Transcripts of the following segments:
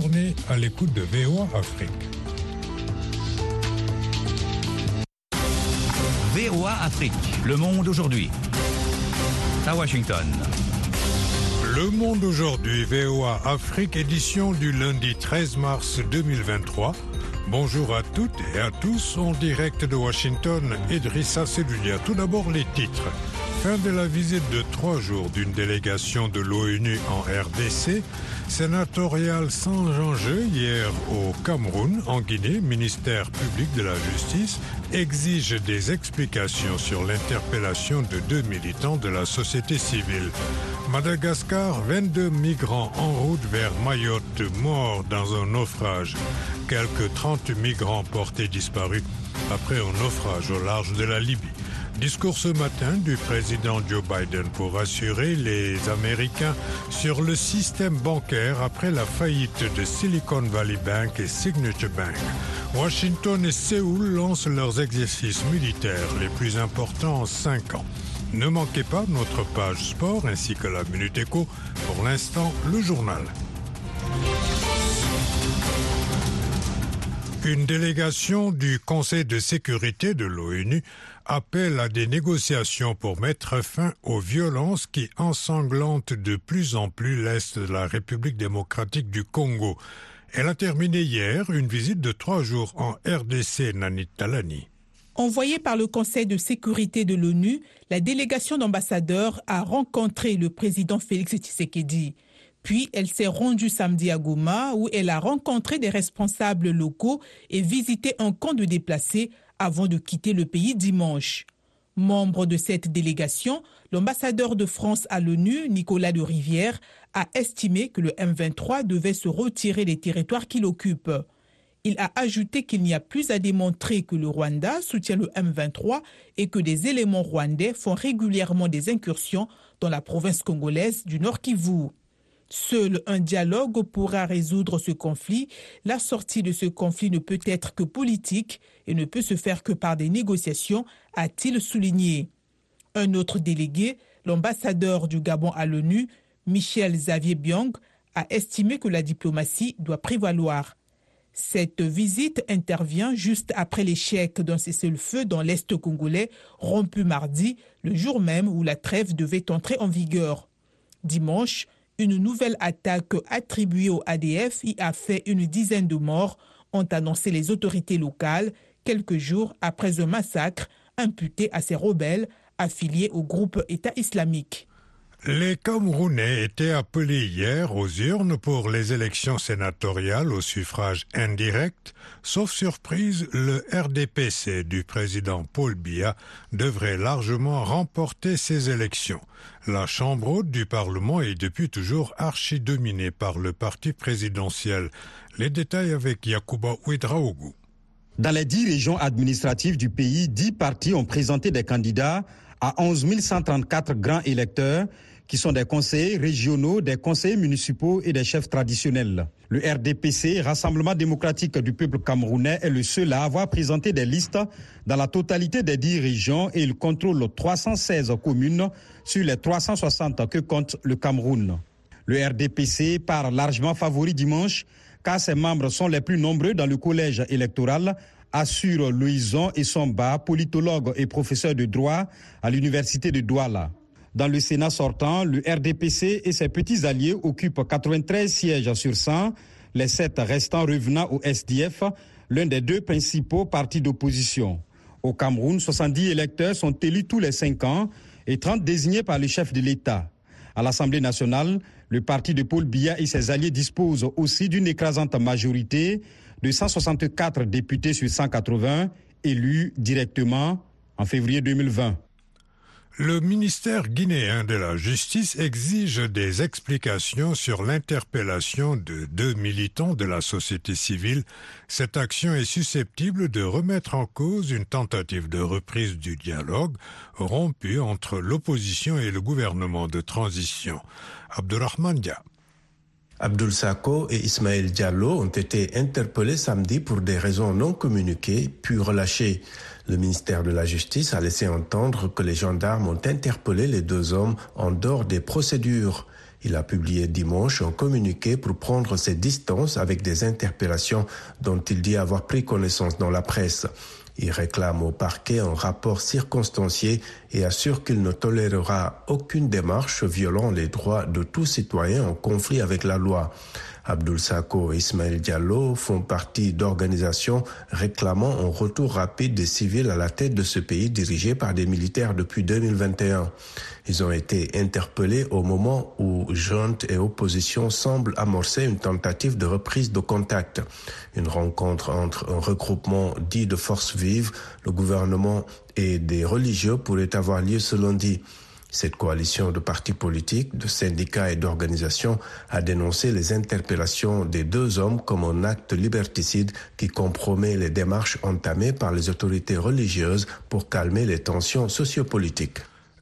journée à l'écoute de VOA Afrique. VOA Afrique, le monde aujourd'hui. À Washington. Le monde aujourd'hui, VOA Afrique, édition du lundi 13 mars 2023. Bonjour à toutes et à tous, en direct de Washington, Idrissa Sedounia. Tout d'abord les titres. Fin de la visite de trois jours d'une délégation de l'ONU en RDC, sénatoriale sans enjeu hier au Cameroun, en Guinée, ministère public de la Justice exige des explications sur l'interpellation de deux militants de la société civile. Madagascar, 22 migrants en route vers Mayotte morts dans un naufrage. Quelques 30 migrants portés disparus après un naufrage au large de la Libye. Discours ce matin du président Joe Biden pour rassurer les Américains sur le système bancaire après la faillite de Silicon Valley Bank et Signature Bank. Washington et Séoul lancent leurs exercices militaires les plus importants en cinq ans. Ne manquez pas notre page sport ainsi que la Minute Éco. Pour l'instant, le journal. Une délégation du Conseil de sécurité de l'ONU appelle à des négociations pour mettre fin aux violences qui ensanglantent de plus en plus l'Est de la République démocratique du Congo. Elle a terminé hier une visite de trois jours en RDC Nanit Talani. Envoyée par le Conseil de sécurité de l'ONU, la délégation d'ambassadeurs a rencontré le président Félix Tshisekedi. Puis elle s'est rendue samedi à Goma où elle a rencontré des responsables locaux et visité un camp de déplacés avant de quitter le pays dimanche. Membre de cette délégation, l'ambassadeur de France à l'ONU, Nicolas de Rivière, a estimé que le M23 devait se retirer des territoires qu'il occupe. Il a ajouté qu'il n'y a plus à démontrer que le Rwanda soutient le M23 et que des éléments rwandais font régulièrement des incursions dans la province congolaise du Nord Kivu. Seul un dialogue pourra résoudre ce conflit. La sortie de ce conflit ne peut être que politique et ne peut se faire que par des négociations, a-t-il souligné. Un autre délégué, l'ambassadeur du Gabon à l'ONU, Michel Xavier Biong, a estimé que la diplomatie doit prévaloir. Cette visite intervient juste après l'échec d'un cessez-le-feu dans l'Est congolais, rompu mardi, le jour même où la trêve devait entrer en vigueur. Dimanche, une nouvelle attaque attribuée au ADF y a fait une dizaine de morts, ont annoncé les autorités locales quelques jours après un massacre imputé à ces rebelles affiliés au groupe État islamique. Les Camerounais étaient appelés hier aux urnes pour les élections sénatoriales au suffrage indirect. Sauf surprise, le RDPC du président Paul Biya devrait largement remporter ces élections. La Chambre haute du Parlement est depuis toujours archi-dominée par le parti présidentiel. Les détails avec Yakuba Ouedraougou. Dans les dix régions administratives du pays, dix partis ont présenté des candidats à 11 134 grands électeurs qui sont des conseillers régionaux, des conseillers municipaux et des chefs traditionnels. Le RDPC, Rassemblement démocratique du peuple camerounais, est le seul à avoir présenté des listes dans la totalité des dix régions et il contrôle 316 communes sur les 360 que compte le Cameroun. Le RDPC part largement favori dimanche car ses membres sont les plus nombreux dans le collège électoral assure Louison Essomba, politologue et professeur de droit à l'université de Douala. Dans le Sénat sortant, le RDPC et ses petits alliés occupent 93 sièges sur 100, les sept restants revenant au SDF, l'un des deux principaux partis d'opposition. Au Cameroun, 70 électeurs sont élus tous les cinq ans et 30 désignés par le chef de l'État. À l'Assemblée nationale, le parti de Paul Biya et ses alliés disposent aussi d'une écrasante majorité de 164 députés sur 180 élus directement en février 2020. Le ministère guinéen de la Justice exige des explications sur l'interpellation de deux militants de la société civile. Cette action est susceptible de remettre en cause une tentative de reprise du dialogue rompu entre l'opposition et le gouvernement de transition. Abdurrahman Dia. Abdul Sako et Ismaël Diallo ont été interpellés samedi pour des raisons non communiquées, puis relâchés. Le ministère de la Justice a laissé entendre que les gendarmes ont interpellé les deux hommes en dehors des procédures. Il a publié dimanche un communiqué pour prendre ses distances avec des interpellations dont il dit avoir pris connaissance dans la presse. Il réclame au parquet un rapport circonstancié et assure qu'il ne tolérera aucune démarche violant les droits de tout citoyen en conflit avec la loi. Abdul Sako et Ismaël Diallo font partie d'organisations réclamant un retour rapide des civils à la tête de ce pays dirigé par des militaires depuis 2021. Ils ont été interpellés au moment où junte et opposition semblent amorcer une tentative de reprise de contact. Une rencontre entre un regroupement dit de forces vives, le gouvernement et des religieux pourrait avoir lieu ce lundi. Cette coalition de partis politiques, de syndicats et d'organisations a dénoncé les interpellations des deux hommes comme un acte liberticide qui compromet les démarches entamées par les autorités religieuses pour calmer les tensions sociopolitiques.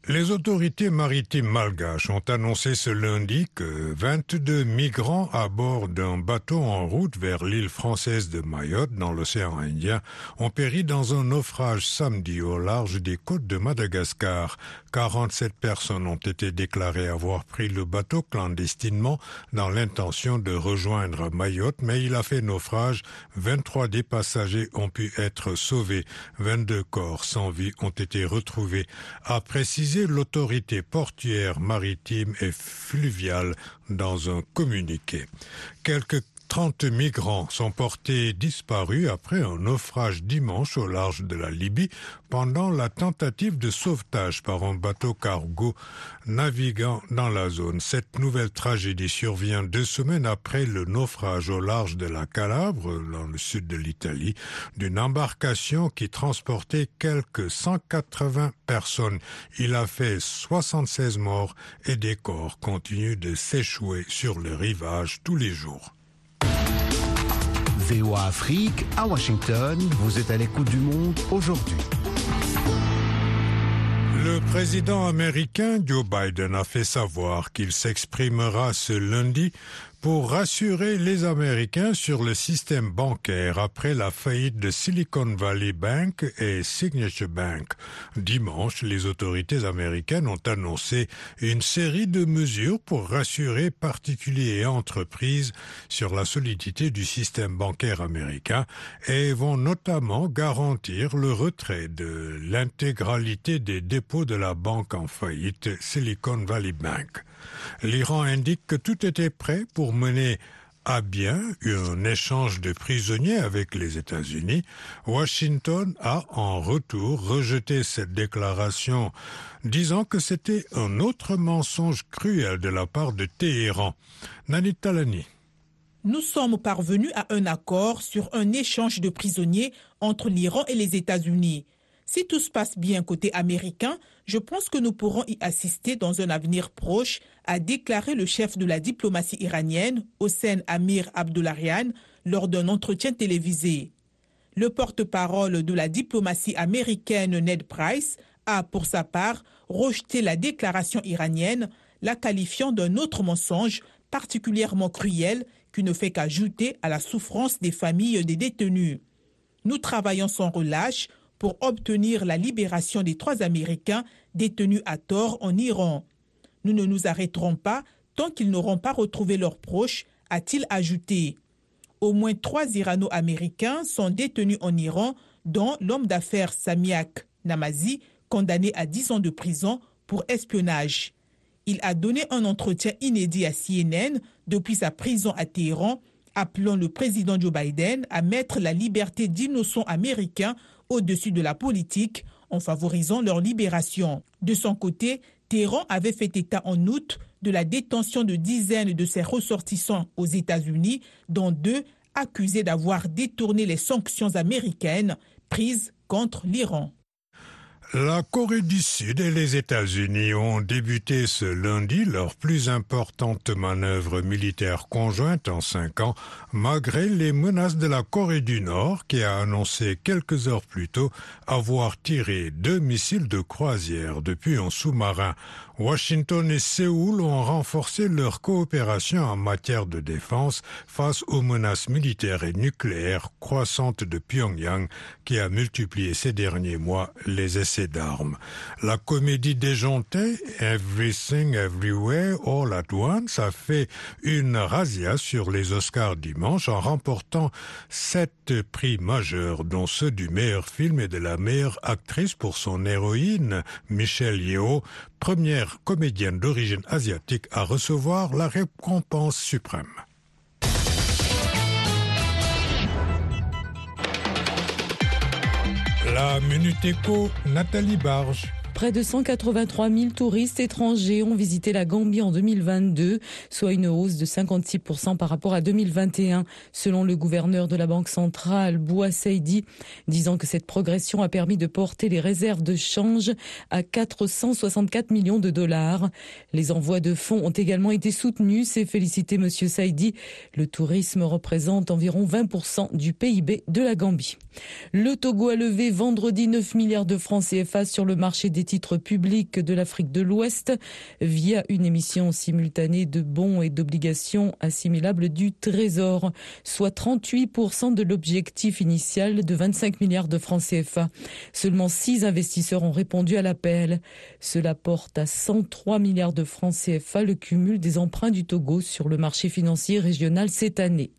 Les autorités maritimes malgaches ont annoncé ce lundi que 22 migrants à bord d'un bateau en route vers l'île française de Mayotte dans l'océan Indien ont péri dans un naufrage samedi au large des côtes de Madagascar. 47 personnes ont été déclarées avoir pris le bateau clandestinement dans l'intention de rejoindre Mayotte, mais il a fait naufrage. 23 des passagers ont pu être sauvés. 22 corps sans vie ont été retrouvés. L'autorité portuaire maritime et fluviale dans un communiqué. Quelques 30 migrants sont portés disparus après un naufrage dimanche au large de la Libye pendant la tentative de sauvetage par un bateau cargo naviguant dans la zone. Cette nouvelle tragédie survient deux semaines après le naufrage au large de la Calabre, dans le sud de l'Italie, d'une embarcation qui transportait quelques 180 personnes. Il a fait 76 morts et des corps continuent de s'échouer sur le rivage tous les jours. VOA Afrique à Washington, vous êtes à l'écoute du monde aujourd'hui. Le président américain Joe Biden a fait savoir qu'il s'exprimera ce lundi pour rassurer les Américains sur le système bancaire après la faillite de Silicon Valley Bank et Signature Bank. Dimanche, les autorités américaines ont annoncé une série de mesures pour rassurer particuliers et entreprises sur la solidité du système bancaire américain et vont notamment garantir le retrait de l'intégralité des dépôts de la banque en faillite Silicon Valley Bank. L'Iran indique que tout était prêt pour mener à bien un échange de prisonniers avec les États-Unis. Washington a en retour rejeté cette déclaration, disant que c'était un autre mensonge cruel de la part de Téhéran. Nanit Talani. Nous sommes parvenus à un accord sur un échange de prisonniers entre l'Iran et les États-Unis. Si tout se passe bien côté américain, je pense que nous pourrons y assister dans un avenir proche, a déclaré le chef de la diplomatie iranienne, Hossein Amir Abdollarian, lors d'un entretien télévisé. Le porte-parole de la diplomatie américaine Ned Price a, pour sa part, rejeté la déclaration iranienne, la qualifiant d'un autre mensonge particulièrement cruel qui ne fait qu'ajouter à la souffrance des familles des détenus. Nous travaillons sans relâche pour obtenir la libération des trois Américains détenus à tort en Iran. Nous ne nous arrêterons pas tant qu'ils n'auront pas retrouvé leurs proches, a-t-il ajouté. Au moins trois Irano-Américains sont détenus en Iran, dont l'homme d'affaires Samiak Namazi, condamné à 10 ans de prison pour espionnage. Il a donné un entretien inédit à CNN depuis sa prison à Téhéran, appelant le président Joe Biden à mettre la liberté d'innocents américains au-dessus de la politique en favorisant leur libération. De son côté, Téhéran avait fait état en août de la détention de dizaines de ses ressortissants aux États-Unis, dont deux accusés d'avoir détourné les sanctions américaines prises contre l'Iran. La Corée du Sud et les États-Unis ont débuté ce lundi leur plus importante manœuvre militaire conjointe en cinq ans, malgré les menaces de la Corée du Nord qui a annoncé quelques heures plus tôt avoir tiré deux missiles de croisière depuis un sous-marin. Washington et Séoul ont renforcé leur coopération en matière de défense face aux menaces militaires et nucléaires croissantes de Pyongyang qui a multiplié ces derniers mois les essais d'armes. La comédie déjantée Everything Everywhere All at Once a fait une razzia sur les Oscars dimanche en remportant sept prix majeurs, dont ceux du meilleur film et de la meilleure actrice pour son héroïne, Michelle Yeoh, première comédienne d'origine asiatique à recevoir la récompense suprême. La Minute Nathalie Barge. Près de 183 000 touristes étrangers ont visité la Gambie en 2022, soit une hausse de 56% par rapport à 2021, selon le gouverneur de la Banque centrale, Boua Seydi, disant que cette progression a permis de porter les réserves de change à 464 millions de dollars. Les envois de fonds ont également été soutenus, c'est félicité Monsieur Saidi. Le tourisme représente environ 20% du PIB de la Gambie. Le Togo a levé vendredi 9 milliards de francs CFA sur le marché des titres publics de l'Afrique de l'Ouest via une émission simultanée de bons et d'obligations assimilables du Trésor, soit 38% de l'objectif initial de 25 milliards de francs CFA. Seulement six investisseurs ont répondu à l'appel. Cela porte à 103 milliards de francs CFA le cumul des emprunts du Togo sur le marché financier régional cette année.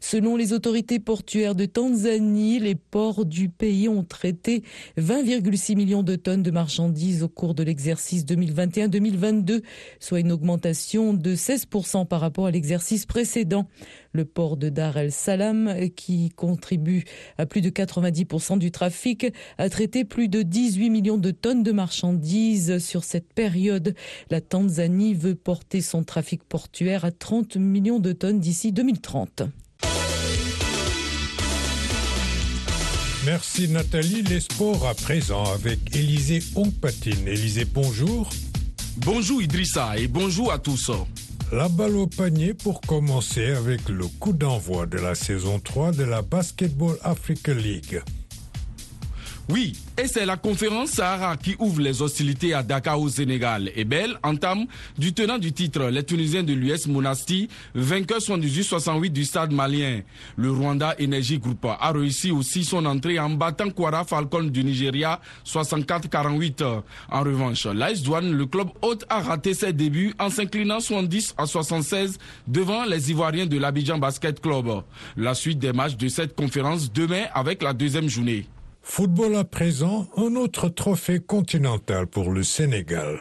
Selon les autorités portuaires de Tanzanie, les ports du pays ont traité 20,6 millions de tonnes de marchandises au cours de l'exercice 2021-2022, soit une augmentation de 16% par rapport à l'exercice précédent. Le port de Dar el Salam, qui contribue à plus de 90% du trafic, a traité plus de 18 millions de tonnes de marchandises sur cette période. La Tanzanie veut porter son trafic portuaire à 30 millions de tonnes d'ici 2030. Merci Nathalie. Les sports à présent avec Élisée Ongpatine. Élisée, bonjour. Bonjour Idrissa et bonjour à tous. La balle au panier pour commencer avec le coup d'envoi de la saison 3 de la Basketball Africa League. Oui, et c'est la conférence Sahara qui ouvre les hostilités à Dakar au Sénégal. Et Belle entame du tenant du titre, les Tunisiens de l'US Monasti, vainqueur 78-68 du stade malien. Le Rwanda Energy Group a réussi aussi son entrée en battant Kwara Falcon du Nigeria 64-48. En revanche, l'AS Douane, le club hôte, a raté ses débuts en s'inclinant 70 à 76 devant les Ivoiriens de l'Abidjan Basket Club. La suite des matchs de cette conférence demain avec la deuxième journée. Football à présent, un autre trophée continental pour le Sénégal.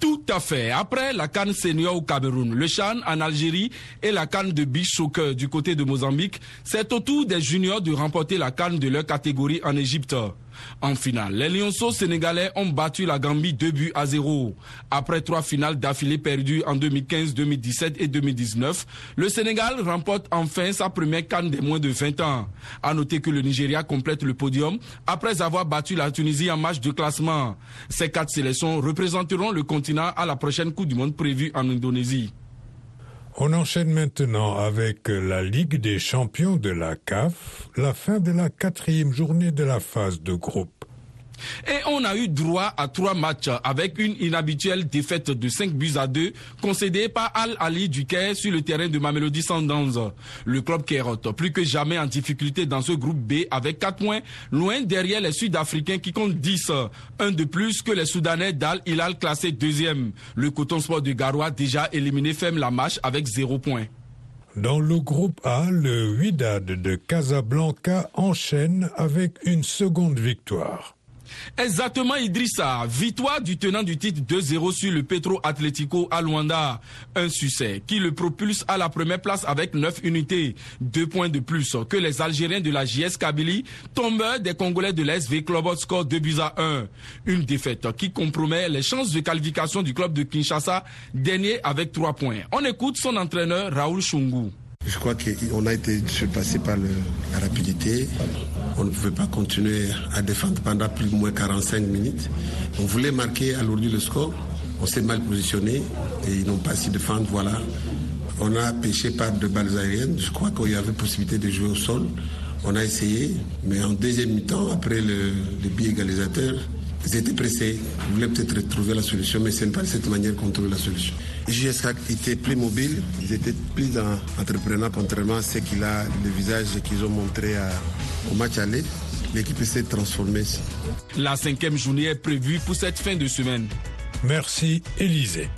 Tout à fait. Après la canne senior au Cameroun, le Chan en Algérie et la canne de beach du côté de Mozambique, c'est au tour des juniors de remporter la canne de leur catégorie en Égypte. En finale, les Lionceaux sénégalais ont battu la Gambie 2 buts à 0. Après trois finales d'affilée perdues en 2015, 2017 et 2019, le Sénégal remporte enfin sa première canne des moins de 20 ans. À noter que le Nigeria complète le podium après avoir battu la Tunisie en match de classement. Ces quatre sélections représenteront le continent à la prochaine Coupe du Monde prévue en Indonésie. On enchaîne maintenant avec la Ligue des champions de la CAF, la fin de la quatrième journée de la phase de groupe. Et on a eu droit à trois matchs avec une inhabituelle défaite de 5 buts à 2 concédée par Al Ali du Caire sur le terrain de Mamelody Sundowns. Le club Cairot, plus que jamais en difficulté dans ce groupe B avec 4 points, loin derrière les Sud-Africains qui comptent 10, un de plus que les Soudanais d'Al Hilal classé deuxième. Le Coton Sport de Garoua déjà éliminé ferme la marche avec 0 points. Dans le groupe A, le Huidad de Casablanca enchaîne avec une seconde victoire. Exactement Idrissa, victoire du tenant du titre 2-0 sur le Petro Atlético à Luanda. Un succès qui le propulse à la première place avec 9 unités. Deux points de plus que les Algériens de la JS Kabylie, tombeurs des Congolais de l'SV Club score 2 buts à 1. Une défaite qui compromet les chances de qualification du club de Kinshasa, dernier avec 3 points. On écoute son entraîneur Raoul Chungu. Je crois qu'on a été surpassé par la rapidité. On ne pouvait pas continuer à défendre pendant plus ou moins 45 minutes. On voulait marquer à l'ordi le score. On s'est mal positionné et ils n'ont pas su défendre. Voilà. On a pêché par de balles aériennes. Je crois qu'il y avait possibilité de jouer au sol. On a essayé, mais en deuxième mi-temps, après le, le égalisateur, ils étaient pressés. Ils voulaient peut-être trouver la solution, mais ce n'est pas de cette manière qu'on trouve la solution. JSK était plus mobile, ils étaient plus entrepreneurs contrairement à ce qu'il a, le visage qu'ils ont montré à, au match aller. l'équipe essaie de transformer. La cinquième journée est prévue pour cette fin de semaine. Merci, Élisée.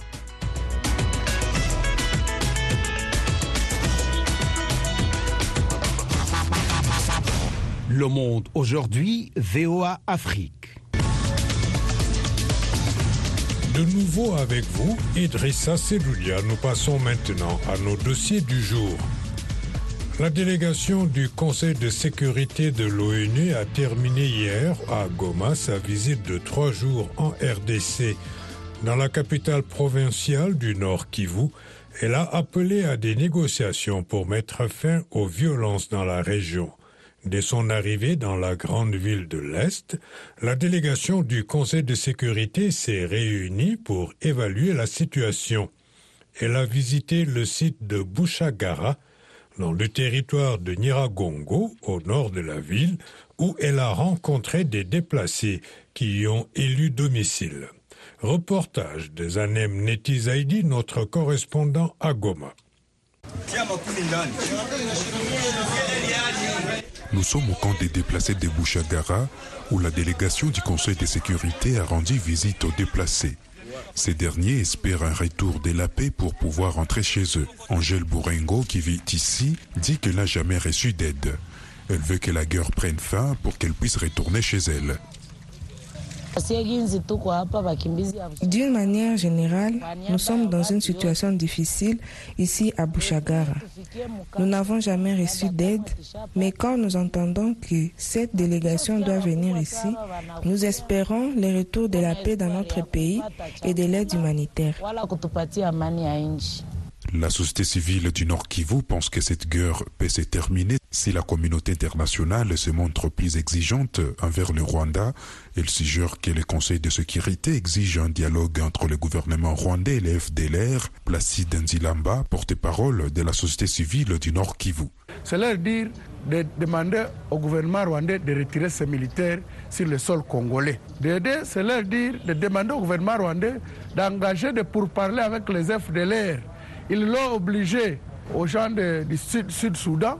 Le monde aujourd'hui, VOA Afrique. De nouveau avec vous, Idrissa Seloulia, nous passons maintenant à nos dossiers du jour. La délégation du Conseil de sécurité de l'ONU a terminé hier à Goma sa visite de trois jours en RDC. Dans la capitale provinciale du Nord Kivu, elle a appelé à des négociations pour mettre fin aux violences dans la région. Dès son arrivée dans la grande ville de l'Est, la délégation du Conseil de sécurité s'est réunie pour évaluer la situation. Elle a visité le site de Bouchagara, dans le territoire de Niragongo, au nord de la ville, où elle a rencontré des déplacés qui y ont élu domicile. Reportage de Zanem Netizaidi, notre correspondant à Goma. Nous sommes au camp des déplacés de Bouchagara, où la délégation du Conseil de sécurité a rendu visite aux déplacés. Ces derniers espèrent un retour de la paix pour pouvoir rentrer chez eux. Angèle Bourengo, qui vit ici, dit qu'elle n'a jamais reçu d'aide. Elle veut que la guerre prenne fin pour qu'elle puisse retourner chez elle. D'une manière générale, nous sommes dans une situation difficile ici à Bouchagara. Nous n'avons jamais reçu d'aide, mais quand nous entendons que cette délégation doit venir ici, nous espérons le retour de la paix dans notre pays et de l'aide humanitaire. La société civile du Nord Kivu pense que cette guerre peut se terminer si la communauté internationale se montre plus exigeante envers le Rwanda. Elle suggère que le Conseil de sécurité exige un dialogue entre le gouvernement rwandais et le FDLR. Placide Nzilamba, porte-parole de la société civile du Nord Kivu. C'est leur dire de demander au gouvernement rwandais de retirer ses militaires sur le sol congolais. De c'est leur dire de demander au gouvernement rwandais d'engager de pourparler avec les FDLR ils l'ont obligé aux gens du Sud-Soudan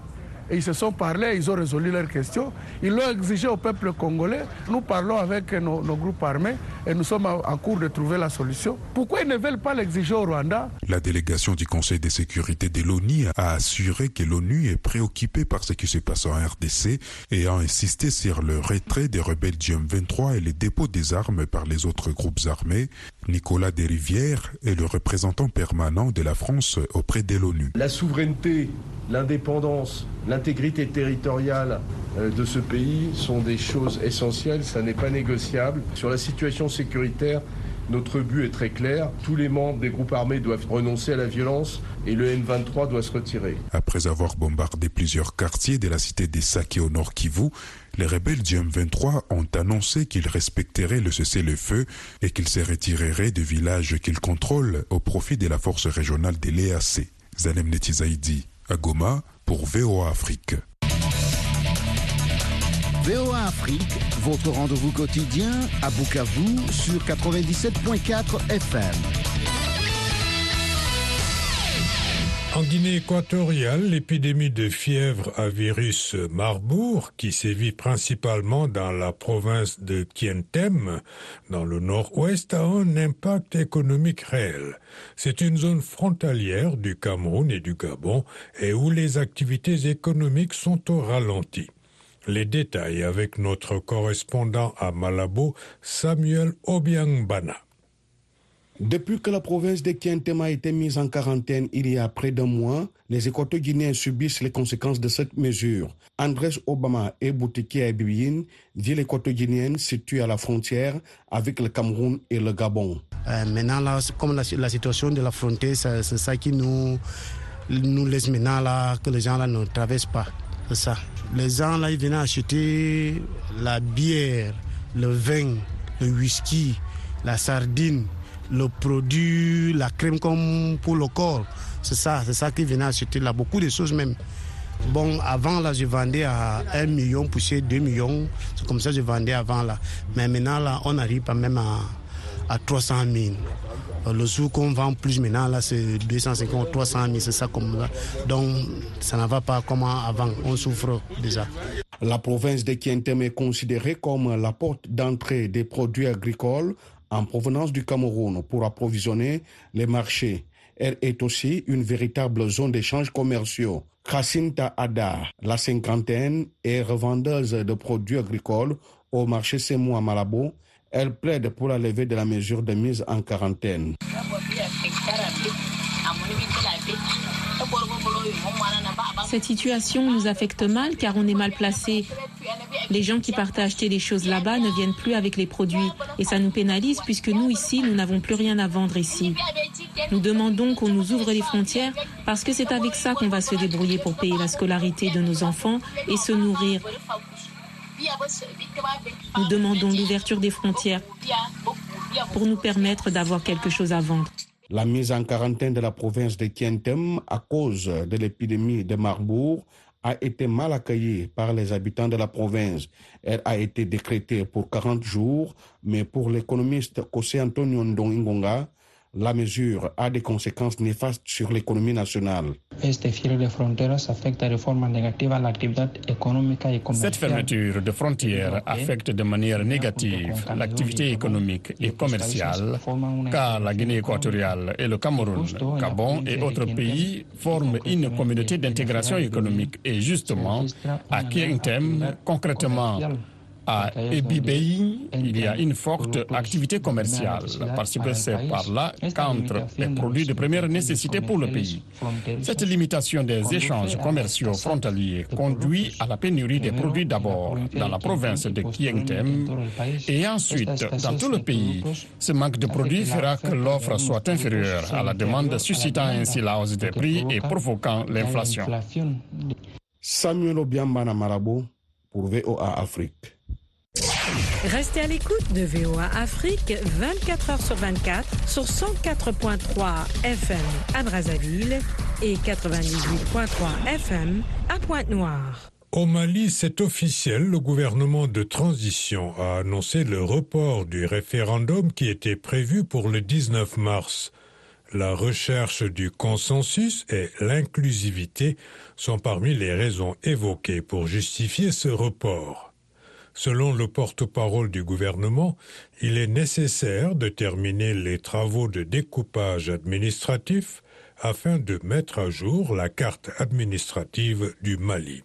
et ils se sont parlé, ils ont résolu leurs questions. Ils l'ont exigé au peuple congolais. Nous parlons avec nos, nos, groupes armés et nous sommes en cours de trouver la solution. Pourquoi ils ne veulent pas l'exiger au Rwanda? La délégation du Conseil de sécurité de l'ONU a assuré que l'ONU est préoccupée par ce qui se passe en RDC et a insisté sur le retrait des rebelles du M23 et le dépôt des armes par les autres groupes armés. Nicolas Desrivières est le représentant permanent de la France auprès de l'ONU. La souveraineté, l'indépendance, l'intégrité territoriale de ce pays sont des choses essentielles, ça n'est pas négociable. Sur la situation sécuritaire, notre but est très clair. Tous les membres des groupes armés doivent renoncer à la violence et le M23 doit se retirer. Après avoir bombardé plusieurs quartiers de la cité des Saké au nord Kivu, les rebelles du M23 ont annoncé qu'ils respecteraient le cessez-le-feu et qu'ils se retireraient des villages qu'ils contrôlent au profit de la force régionale de l'EAC. Zalem Netizaidi, à Goma, pour VOA Afrique. VOA Afrique, votre rendez-vous quotidien à Bukavu sur 97.4 FM. En Guinée équatoriale, l'épidémie de fièvre à virus Marbourg, qui sévit principalement dans la province de Kientem, dans le nord-ouest, a un impact économique réel. C'est une zone frontalière du Cameroun et du Gabon et où les activités économiques sont au ralenti. Les détails avec notre correspondant à Malabo, Samuel Obiangbana. Depuis que la province de Kientem a été mise en quarantaine il y a près d'un mois, les Équato-Guinéens subissent les conséquences de cette mesure. Andrés Obama est boutiquier à Bibiyin, ville équato-guinéenne située à la frontière avec le Cameroun et le Gabon. Euh, maintenant, comme la, situation de la frontière, c'est ça qui nous, nous laisse maintenant là, que les gens là ne traversent pas. Ça. Les gens là, ils venaient acheter la bière, le vin, le whisky, la sardine, le produit, la crème comme pour le corps. C'est ça, c'est ça qu'ils venaient acheter là, beaucoup de choses même. Bon, avant là, je vendais à 1 million, poussé 2 millions. C'est comme ça que je vendais avant là. Mais maintenant là, on arrive pas même à, à 300 000. Le sou qu'on vend plus maintenant là, c'est 250, 300 000, c'est ça comme là. Donc, ça ne va pas comme avant. On souffre déjà. La province de Kientem est considérée comme la porte d'entrée des produits agricoles en provenance du Cameroun pour approvisionner les marchés. Elle est aussi une véritable zone d'échanges commerciaux. Jacinta Ada, la cinquantaine, est revendeuse de produits agricoles au marché Semou à Malabo. Elle plaide pour la levée de la mesure de mise en quarantaine. Cette situation nous affecte mal car on est mal placé. Les gens qui partent acheter des choses là-bas ne viennent plus avec les produits et ça nous pénalise puisque nous ici, nous n'avons plus rien à vendre ici. Nous demandons qu'on nous ouvre les frontières parce que c'est avec ça qu'on va se débrouiller pour payer la scolarité de nos enfants et se nourrir. Nous demandons l'ouverture des frontières pour nous permettre d'avoir quelque chose à vendre. La mise en quarantaine de la province de Kientem à cause de l'épidémie de Marbourg a été mal accueillie par les habitants de la province. Elle a été décrétée pour 40 jours, mais pour l'économiste José Antonio Ndongingonga, la mesure a des conséquences néfastes sur l'économie nationale. Cette fermeture de frontières affecte de manière négative l'activité économique et commerciale, car la Guinée équatoriale et le Cameroun, Gabon et autres pays forment une communauté d'intégration économique. Et justement, à Kientem, concrètement, à Ebibei, il y a une forte activité commerciale parce que c'est par là qu'entrent les produits de première nécessité pour le pays. Cette limitation des échanges commerciaux frontaliers conduit à la pénurie des produits d'abord dans la province de Kientem et ensuite dans tout le pays. Ce manque de produits fera que l'offre soit inférieure à la demande, suscitant ainsi la hausse des prix et provoquant l'inflation. Samuel Obiambana Marabo pour VOA Afrique. Restez à l'écoute de VOA Afrique 24 heures sur 24 sur 104.3 FM à Brazzaville et 98.3 FM à Pointe-Noire. Au Mali, c'est officiel, le gouvernement de transition a annoncé le report du référendum qui était prévu pour le 19 mars. La recherche du consensus et l'inclusivité sont parmi les raisons évoquées pour justifier ce report. Selon le porte-parole du gouvernement, il est nécessaire de terminer les travaux de découpage administratif afin de mettre à jour la carte administrative du Mali.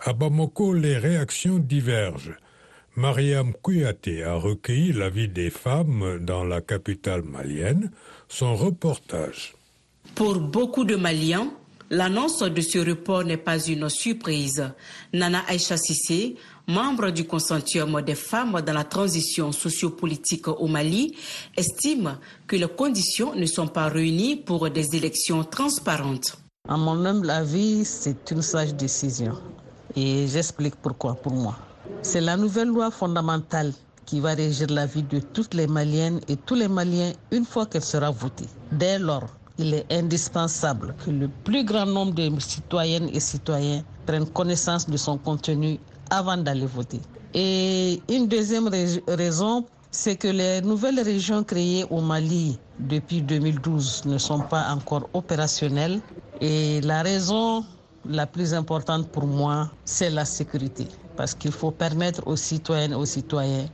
À Bamako, les réactions divergent. Mariam Kouyaté a recueilli l'avis des femmes dans la capitale malienne. Son reportage. Pour beaucoup de Maliens, l'annonce de ce report n'est pas une surprise. Nana Aïcha Sissé, membre du consortium des femmes dans la transition sociopolitique au Mali, estime que les conditions ne sont pas réunies pour des élections transparentes. À mon humble avis, c'est une sage décision. Et j'explique pourquoi pour moi. C'est la nouvelle loi fondamentale qui va régir la vie de toutes les Maliennes et tous les Maliens une fois qu'elle sera votée. Dès lors, il est indispensable que le plus grand nombre de citoyennes et citoyens prennent connaissance de son contenu avant d'aller voter. Et une deuxième raison, c'est que les nouvelles régions créées au Mali depuis 2012 ne sont pas encore opérationnelles. Et la raison la plus importante pour moi, c'est la sécurité. Parce qu'il faut permettre aux citoyennes et aux citoyens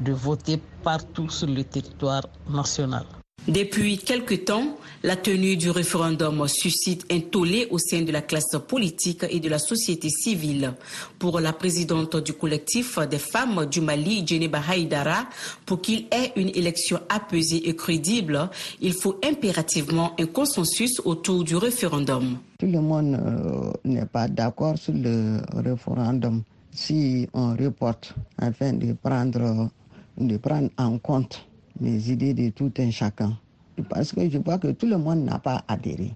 de voter partout sur le territoire national. Depuis quelque temps, la tenue du référendum suscite un tollé au sein de la classe politique et de la société civile. Pour la présidente du collectif des femmes du Mali, Djeneba Haïdara, pour qu'il ait une élection apaisée et crédible, il faut impérativement un consensus autour du référendum. Tout le monde euh, n'est pas d'accord sur le référendum. Si on reporte afin de prendre, de prendre en compte les idées de tout un chacun. Parce que je vois que tout le monde n'a pas adhéré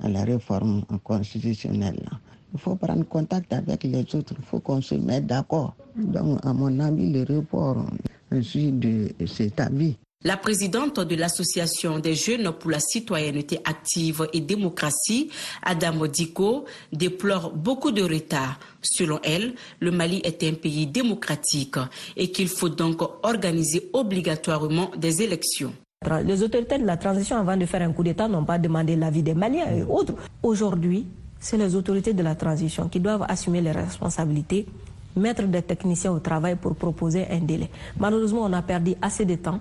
à la réforme constitutionnelle. Il faut prendre contact avec les autres, il faut qu'on se mette d'accord. Donc, à mon avis, le report, je suis de cet avis. La présidente de l'Association des jeunes pour la citoyenneté active et démocratie, Adam Diko, déplore beaucoup de retard. Selon elle, le Mali est un pays démocratique et qu'il faut donc organiser obligatoirement des élections. Les autorités de la transition, avant de faire un coup d'État, n'ont pas demandé l'avis des Maliens et autres. Aujourd'hui, c'est les autorités de la transition qui doivent assumer les responsabilités mettre des techniciens au travail pour proposer un délai. Malheureusement, on a perdu assez de temps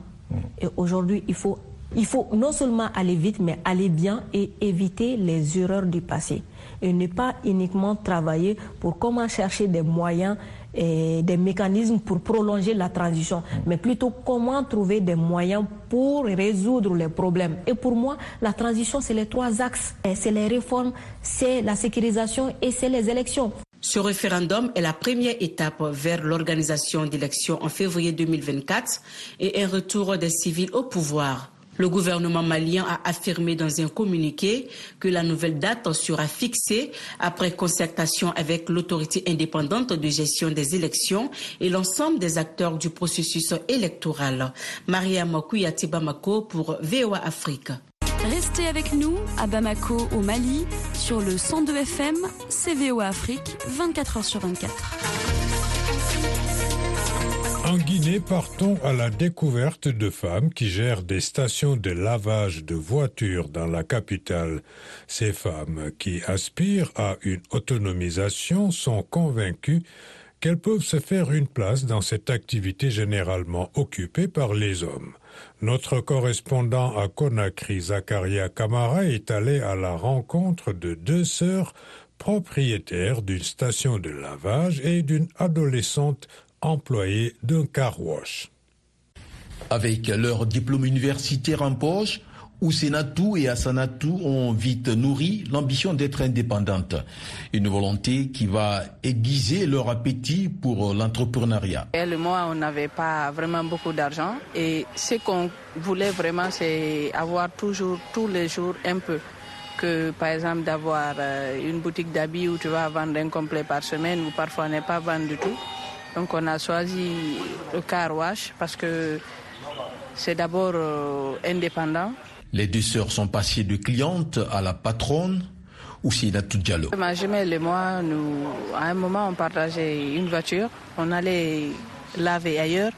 et aujourd'hui, il faut, il faut non seulement aller vite, mais aller bien et éviter les erreurs du passé. Et ne pas uniquement travailler pour comment chercher des moyens et des mécanismes pour prolonger la transition, mais plutôt comment trouver des moyens pour résoudre les problèmes. Et pour moi, la transition, c'est les trois axes. C'est les réformes, c'est la sécurisation et c'est les élections. Ce référendum est la première étape vers l'organisation d'élections en février 2024 et un retour des civils au pouvoir. Le gouvernement malien a affirmé dans un communiqué que la nouvelle date sera fixée après concertation avec l'autorité indépendante de gestion des élections et l'ensemble des acteurs du processus électoral. Maria Makouyati Bamako pour VOA Afrique. Restez avec nous à Bamako au Mali sur le 102 FM, CVO Afrique, 24 h sur 24. En Guinée, partons à la découverte de femmes qui gèrent des stations de lavage de voitures dans la capitale. Ces femmes qui aspirent à une autonomisation sont convaincues qu'elles peuvent se faire une place dans cette activité généralement occupée par les hommes. Notre correspondant à Conakry, Zakaria Kamara, est allé à la rencontre de deux sœurs propriétaires d'une station de lavage et d'une adolescente employée d'un car wash. Avec leur diplôme universitaire en poche, Ousenatou et Asanatou ont vite nourri l'ambition d'être indépendantes. Une volonté qui va aiguiser leur appétit pour l'entrepreneuriat. Elle moi, on n'avait pas vraiment beaucoup d'argent et ce qu'on voulait vraiment, c'est avoir toujours, tous les jours, un peu. Que par exemple d'avoir une boutique d'habits où tu vas vendre un complet par semaine ou parfois ne pas vendre du tout. Donc on a choisi le car wash parce que c'est d'abord indépendant. Les deux sœurs sont passées de cliente à la patronne, Oussinatou Diallo. Ma jumelle et moi, nous, à un moment, on partageait une voiture. On allait laver ailleurs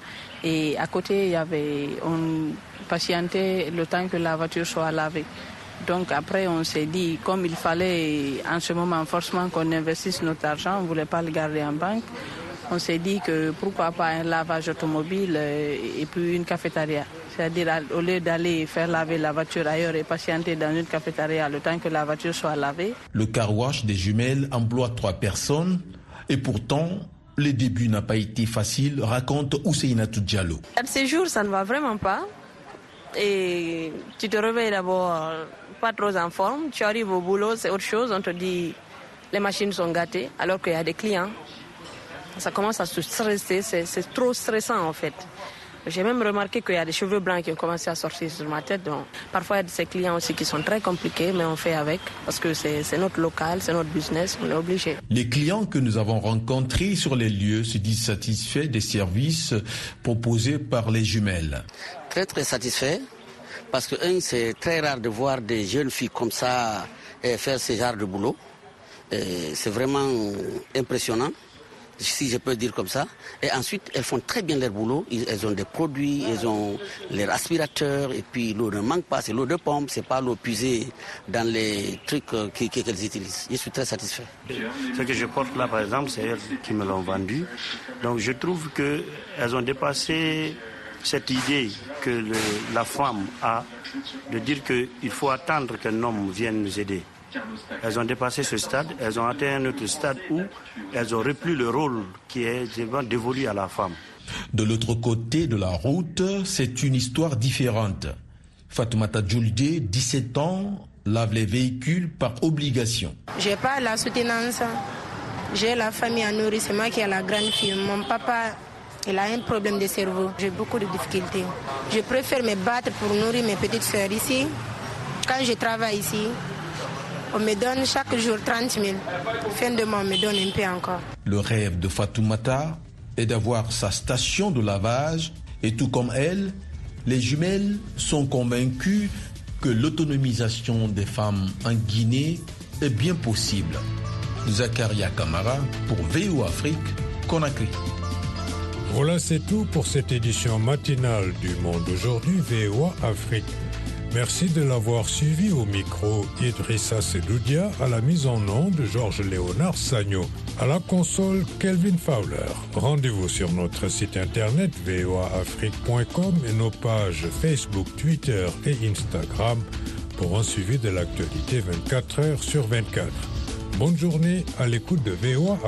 et à côté, il y avait, on patientait le temps que la voiture soit lavée. Donc après, on s'est dit, comme il fallait en ce moment forcément qu'on investisse notre argent, on ne voulait pas le garder en banque, on s'est dit que pourquoi pas un lavage automobile et puis une cafétéria. C'est-à-dire au lieu d'aller faire laver la voiture ailleurs et patienter dans une cafétéria le temps que la voiture soit lavée. Le car wash des jumelles emploie trois personnes et pourtant le début n'a pas été facile, raconte Ousseynatou Diallo. Ces jours, ça ne va vraiment pas. Et tu te réveilles d'abord pas trop en forme. Tu arrives au boulot, c'est autre chose. On te dit les machines sont gâtées alors qu'il y a des clients. Ça commence à se stresser, c'est trop stressant en fait. J'ai même remarqué qu'il y a des cheveux blancs qui ont commencé à sortir sur ma tête. Donc, parfois, il y a ces clients aussi qui sont très compliqués, mais on fait avec parce que c'est notre local, c'est notre business, on est obligé. Les clients que nous avons rencontrés sur les lieux se disent satisfaits des services proposés par les jumelles. Très, très satisfaits parce que, un, c'est très rare de voir des jeunes filles comme ça faire ce genre de boulot. C'est vraiment impressionnant si je peux dire comme ça. Et ensuite, elles font très bien leur boulot. Elles ont des produits, elles ont leurs aspirateurs, et puis l'eau ne manque pas. C'est l'eau de pompe, c'est pas l'eau puisée dans les trucs qu'elles utilisent. Je suis très satisfait. Ce que je porte là, par exemple, c'est elles qui me l'ont vendu. Donc je trouve qu'elles ont dépassé cette idée que la femme a de dire qu'il faut attendre qu'un homme vienne nous aider. Elles ont dépassé ce stade, elles ont atteint un autre stade où elles ont repris le rôle qui est dévolu à la femme. De l'autre côté de la route, c'est une histoire différente. Fatoumata Djoulde, 17 ans, lave les véhicules par obligation. J'ai pas la soutenance. J'ai la famille à nourrir, c'est moi qui ai la grande fille. Mon papa, il a un problème de cerveau. J'ai beaucoup de difficultés. Je préfère me battre pour nourrir mes petites sœurs ici. Quand je travaille ici, on me donne chaque jour 30 000. Fin de mois, on me donne un peu encore. Le rêve de Fatoumata est d'avoir sa station de lavage et tout comme elle, les jumelles sont convaincues que l'autonomisation des femmes en Guinée est bien possible. Zakaria Kamara pour VO Afrique, Conakry. Voilà, c'est tout pour cette édition matinale du Monde aujourd'hui, VOA Afrique. Merci de l'avoir suivi au micro Idrissa Sedoudia, à la mise en onde Georges Léonard Sagno, à la console Kelvin Fowler. Rendez-vous sur notre site internet voaafrique.com et nos pages Facebook, Twitter et Instagram pour un suivi de l'actualité 24 heures sur 24. Bonne journée à l'écoute de VOA